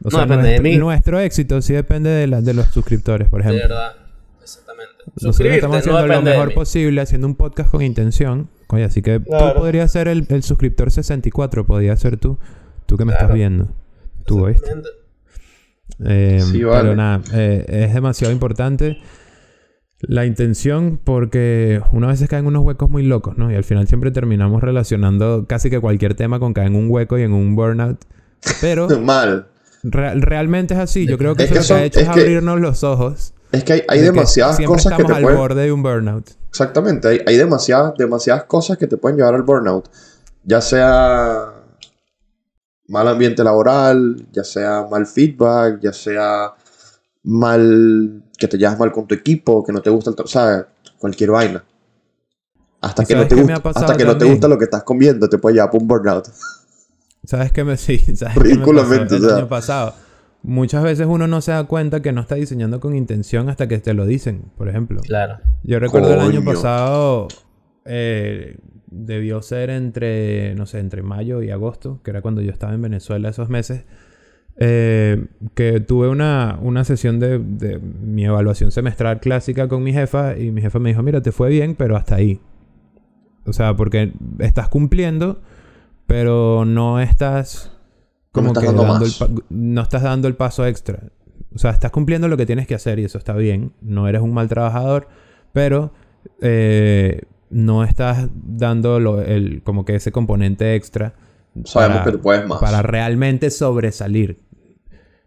no depende de mí. Nuestro éxito sí depende de, la, de los suscriptores, por ejemplo. De verdad. Exactamente. Nosotros estamos haciendo lo mejor posible, haciendo un podcast con intención. Oye, así que tú podrías ser el, el, suscriptor 64, podrías ser tú. Tú que me estás viendo. Tú, eh, Pero nada, eh, es demasiado importante la intención porque una vez cae en unos huecos muy locos, ¿no? Y al final siempre terminamos relacionando casi que cualquier tema con caer en un hueco y en un burnout. Pero... Mal. realmente es así. Yo creo que eso lo que ha hecho es, abrirnos los ojos. Es que hay, demasiadas cosas que te al borde de un burnout. Exactamente. Hay, hay demasiadas, demasiadas cosas que te pueden llevar al burnout. Ya sea mal ambiente laboral, ya sea mal feedback, ya sea mal que te llevas mal con tu equipo, que no te gusta el... O sea, cualquier vaina. Hasta ¿Y que no te gusta, hasta que no te gusta lo que estás comiendo, te puede llevar por un burnout. ¿Sabes qué me sí? ¿sabes qué me Ridículamente, pasó el o sea. año pasado? Muchas veces uno no se da cuenta que no está diseñando con intención hasta que te lo dicen, por ejemplo. Claro. Yo recuerdo el año pasado, eh, debió ser entre, no sé, entre mayo y agosto, que era cuando yo estaba en Venezuela esos meses, eh, que tuve una, una sesión de, de mi evaluación semestral clásica con mi jefa y mi jefa me dijo, mira, te fue bien, pero hasta ahí. O sea, porque estás cumpliendo, pero no estás como estás que dando dando el no estás dando el paso extra. O sea, estás cumpliendo lo que tienes que hacer y eso está bien. No eres un mal trabajador, pero eh, no estás dando lo- el, como que ese componente extra Sabemos para- que tú puedes más. para realmente sobresalir.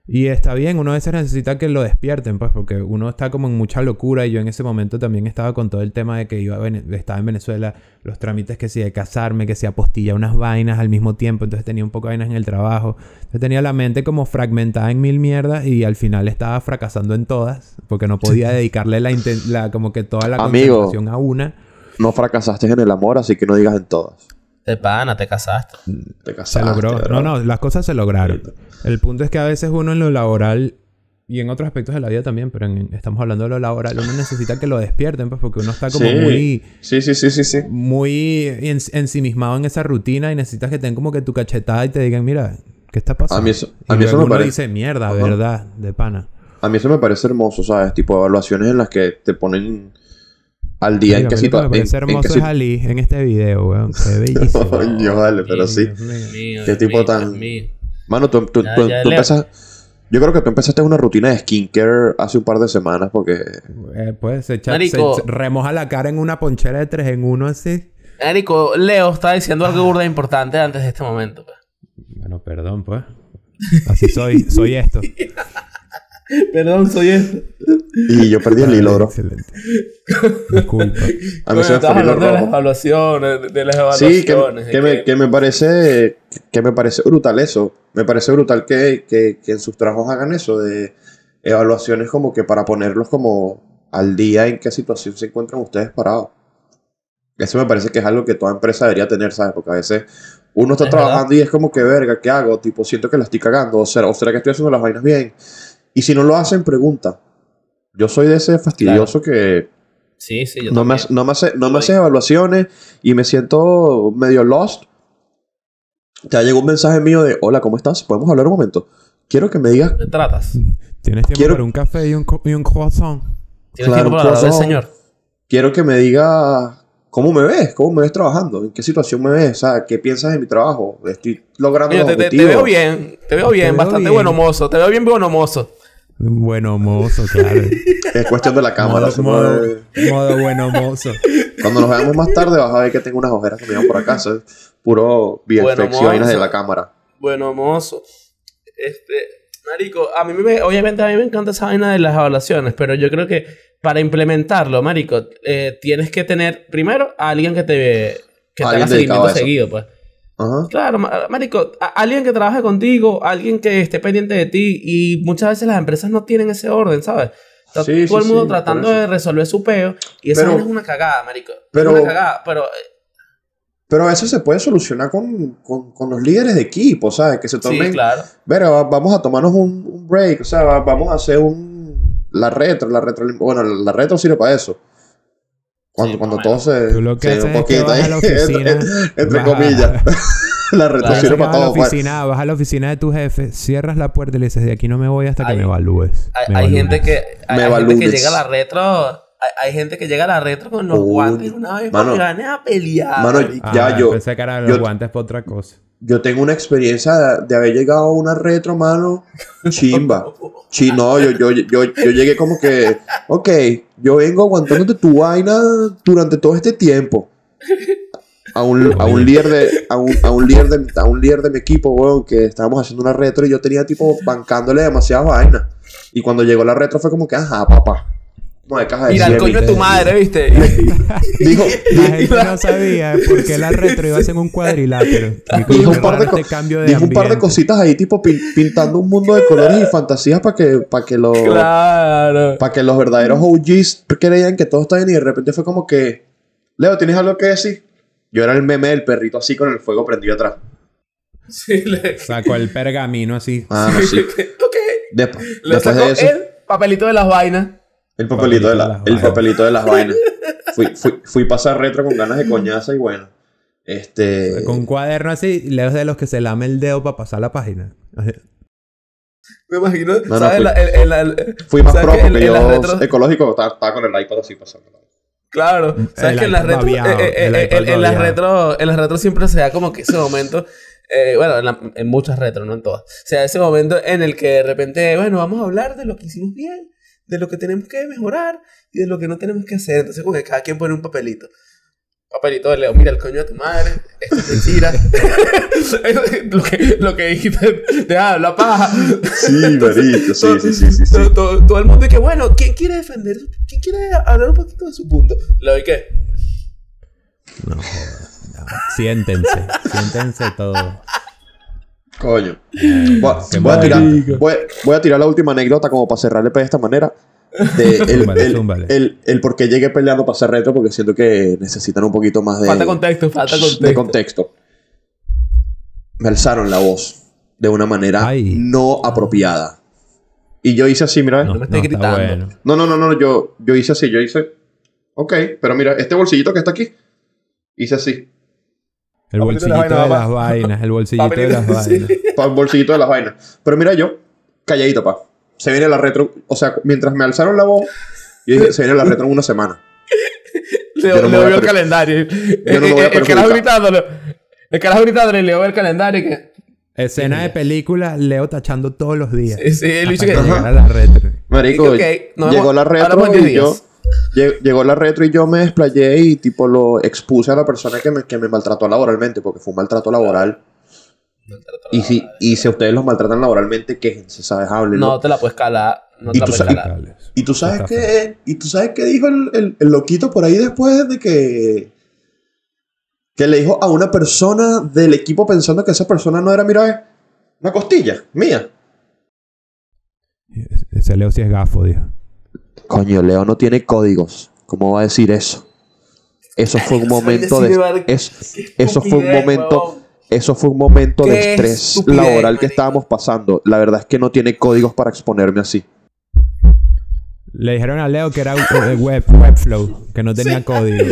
Y está bien, uno a veces necesita que lo despierten, pues, porque uno está como en mucha locura. Y yo en ese momento también estaba con todo el tema de que iba estaba en Venezuela, los trámites que si de casarme, que si apostilla unas vainas al mismo tiempo. Entonces tenía un poco de vainas en el trabajo. Entonces tenía la mente como fragmentada en mil mierdas y al final estaba fracasando en todas, porque no podía dedicarle la, la como que toda la concentración a una. No fracasaste en el amor, así que no digas en todas. De pana, te casaste. Te Se casaste. logró. ¿verdad? No, no, las cosas se lograron. El punto es que a veces uno en lo laboral y en otros aspectos de la vida también, pero en- estamos hablando de lo laboral, uno necesita que lo despierten, pues porque uno está como Sí. muy, Sí, sí, sí, sí, sí. muy en- ensimismado en esa rutina y necesitas que tengan como que tu cachetada y te digan, mira, ¿qué está pasando? A mí eso- a mí eso me uno parece- dice, mierda, Ajá. verdad, de pana. A mí eso me parece hermoso, ¿sabes? Tipo evaluaciones en las que te ponen al día en Mira, me situación. parece hermoso es Ali en este video, weón. Qué bellísimo. Coño, vale, pero sí. Dios mío. Qué Dios tipo mío, tan- mío. Mano, tú, tú, Ya, tú- ya tú empezas- Yo creo que tú empezaste una rutina de skincare hace un par de semanas porque... Eh, pues se, echa, Marico. se- remoja la cara en una ponchera de tres en uno así. Érico, Leo está diciendo algo burda importante antes de este momento. pues. Bueno, perdón, pues. Así soy, soy esto. Perdón, soy esto. Y yo perdí el hilo, bro. Excelente. Disculpa. A mí se me estás fue el hilo hablando de las evaluaciones, de las Sí, que, evaluaciones. que me, que me parece que me parece brutal eso. Me parece brutal que, que, que en sus trabajos hagan eso de evaluaciones como que para ponerlos como al día en qué situación se encuentran ustedes parados. Eso me parece que es algo que toda empresa debería tener, ¿sabes? Porque a veces uno está Es trabajando y es como que, verga, ¿qué hago? Tipo, siento que la estoy cagando. O será, o será que estoy haciendo las vainas bien. Y si no lo hacen, pregunta. Yo soy de ese fastidioso que Sí, sí, yo no me, hace- no me hace, no me Yo hace evaluaciones y me siento medio lost. Te llegó un mensaje mío de, hola, ¿cómo estás? ¿Podemos hablar un momento? Quiero que me digas, ¿Me tratas? ¿Tienes tiempo Quiero- para un café y un, co- y un croissant? ¿Tienes Claro, tiempo para hablar del corazón. Señor? quiero que me digas cómo me ves, cómo me ves trabajando, en qué situación me ves, o sea, qué piensas de mi trabajo, estoy logrando Oye, los te, te- te objetivos. veo bien, te veo bien, veo bastante bien. bueno mozo, te veo bien bueno mozo. Bueno mozo, claro. Es cuestión de la cámara. modo, modo- bueno mozo. Cuando nos veamos más tarde vas a ver que tengo unas ojeras que me llevan por acá. Eso es puro VFX Bueno, y vainas de la cámara. Bueno mozo. Este, marico, a mí me, obviamente a mí me encanta esa vaina de las evaluaciones, pero yo creo que para implementarlo, marico, eh, tienes que tener primero a alguien que te que te haga seguimiento seguido, pues. Ajá. Claro, ma- marico, alguien que trabaje contigo, alguien que esté pendiente de ti y muchas veces las empresas no tienen ese orden, ¿sabes? Está Sí, todo sí, el mundo sí, tratando de resolver su peo y esa Pero- es una cagada, marico. pero- es una cagada, pero eh, Pero eso se puede solucionar con, con, con los líderes de equipo, ¿sabes? Que se tomen... sí, claro. Pero va- vamos a tomarnos un, un break, o sea, va- vamos a hacer un... La retro, la retro... Bueno, la retro sirve para eso. Cuando, Sí, cuando todo se... Tú lo que se haces un es que poquito vas a ahí, la oficina, entre, comillas. la Claro. sirve Vas para a la todo. pues. oficina, vas a la oficina de tu jefe, cierras la puerta y le dices, de aquí no me voy hasta que me evalúes. Hay, Me hay evalúes". gente que hay, Me hay gente que llega a la retro, hay, hay gente que llega a la retro con los Uy, guantes una vez mano. para que gane a pelear. Mano, marico. ya Ah, yo- Pensé que era los yo- guantes para otra cosa. Yo tengo una experiencia de, haber llegado a una retro, mano, chimba. Chi, no, yo, yo, yo, yo llegué como que, ok, yo vengo aguantándote tu vaina durante todo este tiempo. A un, a un líder de, a un, a un líder de, a un líder de mi equipo, weón, que estábamos haciendo una retro y yo tenía tipo bancándole demasiadas vainas. Y cuando llegó la retro fue como que, ajá, papá. Como de caja de Mira, el cien, coño de tu madre, ¿viste? Dijo, La gente no sabía por qué la retro iba a ser un cuadrilátero. Y dijo un par de, raro co- este cambio de dijo un par de cositas ahí, tipo pin- pintando un mundo de colores y fantasías para que, para que los claro. para que los verdaderos OGs creían que todo está bien y de repente fue como que Leo, ¿tienes algo que decir? Yo era el meme del perrito así con el fuego prendido atrás. Sí, le... Sacó el pergamino así. Ah, sí. ok. Desp- Le después sacó de eso, el papelito de las vainas. El papelito de, la, las el vainas. papelito de las vainas. Fui, fui, fui pasar retro con ganas de coñaza y bueno. Este. Con un cuaderno así, Leo es de los que se lame el dedo para pasar la página. Me imagino, no, ¿sabes? fui- La- el- el- el- Fui más ¿sabes pro que en- porque yo, retros- ecológico, estaba, estaba con el iPad así pasando. Claro, sabes El que en las iPad retro, babiado, eh, eh, eh, en, las babiado. retro, en las retro siempre se da como que ese momento, eh, bueno, en, la- en muchas retro, no en todas, se da ese momento en el que de repente, bueno, vamos a hablar de lo que hicimos bien, de lo que tenemos que mejorar y de lo que no tenemos que hacer. Entonces, como que cada quien pone un papelito. Papelito de Leo, mira el coño de tu madre, esto es mentira. lo, que, lo que dijiste, te habla paja. Sí, marico, sí, sí, sí, sí. sí. Todo, todo- todo el mundo dice, bueno, ¿quién quiere defender? ¿Quién quiere hablar un poquito de su punto? Le doy qué? No. No. Siéntense. Siéntense todos. Coño. Eh, Voy, voy a tirar, marico. voy, voy a tirar la última anécdota como para cerrarle de esta manera. De el, Zúmbale, el, zúmbale. el- el por qué llegué peleando para hacer retro, porque siento que necesitan un poquito más de, Falta contexto, falta contexto. de contexto. Me alzaron la voz de una manera Ay. no apropiada. Y yo hice así, mira. No, me estés no, gritando. bueno. No, no, no, no, yo, yo hice así, yo hice. Ok, pero mira, este bolsillito que está aquí, hice así. El Papelito de la bolsillito de las vainas. El bolsillito de las vainas. El bolsillito de las vainas. Pero mira yo, calladito, pa. Se viene la retro. O sea, mientras me alzaron la voz, yo dije, se viene la retro en una semana. Leo, no a el calendario. Yo no me El- voy a el- El carajo gritándole. El carajo gritándole, Leo ve el calendario que... Escena de película, Leo tachando todos los días. Sí, sí, él hasta dice que llegara la retro. Marico, llegó la retro en y 10 yo. Llegó la retro y yo me desplayé y tipo lo expuse a la persona que me, que me maltrató laboralmente, porque fue un maltrato laboral. Y si, y si ustedes los maltratan laboralmente, quéjense, ¿sabes? Háblenlo. No te la puedes calar. No Y te la tú puedes calar. Y tú sabes qué, y tú sabes qué dijo el, el- el loquito por ahí después de que que le dijo a una persona del equipo pensando que esa persona no era, mira, una costilla mía. Ese Leo sí es gafo, dijo. Coño, Leo no tiene códigos. ¿Cómo va a decir eso? Eso fue un momento de es- eso fue un momento eso fue un momento de estrés laboral que estábamos pasando. La verdad es que no tiene códigos para exponerme así. Le dijeron a Leo que era eh, web, Webflow, que no tenía código.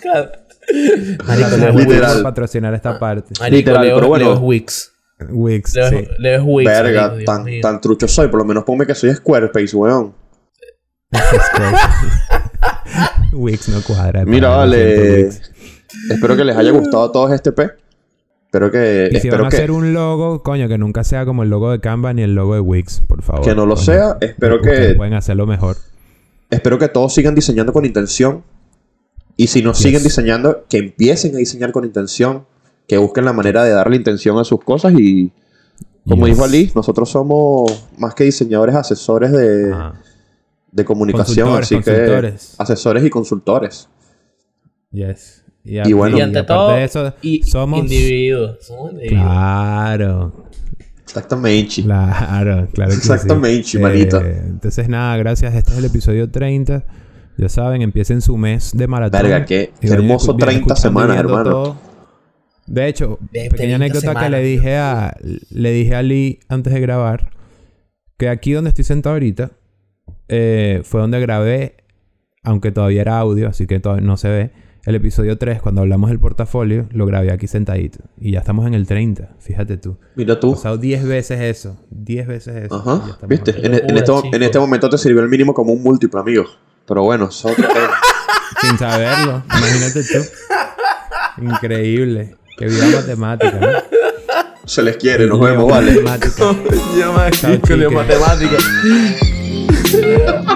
Claro. Gracias Marico, a Leo es Wix Literal. patrocinar esta parte. Marico, Literal, Leo, pero bueno. Leo es Wix. Wix, Leo, sí. es- Leo es Wix. Verga, Dios tan, tan trucho soy. Por lo menos ponme que soy Squarespace, weón. Wix no cuadra. Mira, vale. Espero que les haya gustado a todos este P. Espero que. Y si van espero a que, hacer un logo, coño, que nunca sea como el logo de Canva ni el logo de Wix, por favor. Que no lo Coño. sea. Espero que- pueden hacerlo mejor. espero que todos sigan diseñando con intención. Y si no siguen diseñando, que empiecen a diseñar con intención. Que busquen la manera de darle intención a sus cosas. Y como Yes. dijo Ali, nosotros somos más que diseñadores, asesores de. De comunicación. Así que. Asesores y consultores. Yes. Y, Y bueno. Y ante todo, de eso, y somos... individuos. Somos individuos. Claro. Exactamente. Claro, claro que Exactamente, sí. manito. Eh, entonces, nada, gracias. Este es el episodio 30. Ya saben, empiecen su mes de maratón. Verga, qué- hermoso escu- vayan 30 escuchando y semanas, hermano. todo. De hecho, De pequeña 30 anécdota que le dije a le dije a Lee antes de grabar que aquí donde estoy sentado ahorita eh, fue donde grabé, aunque todavía era audio, así que todavía no se ve. El episodio 3, cuando hablamos del portafolio, lo grabé aquí sentadito. Y ya estamos en el 30, fíjate tú. Mira tú. pasado 10 veces eso. 10 veces eso. Ajá, viste. En, en locura, este, en este momento te sirvió el mínimo como un múltiplo, amigo. Pero bueno, es otro tema. Sin saberlo. Imagínate tú. Increíble. Que viva matemática, ¿no? Se les quiere, nos vemos, vale. matemática. Yo, marico, Chao, Leo chique. matemática.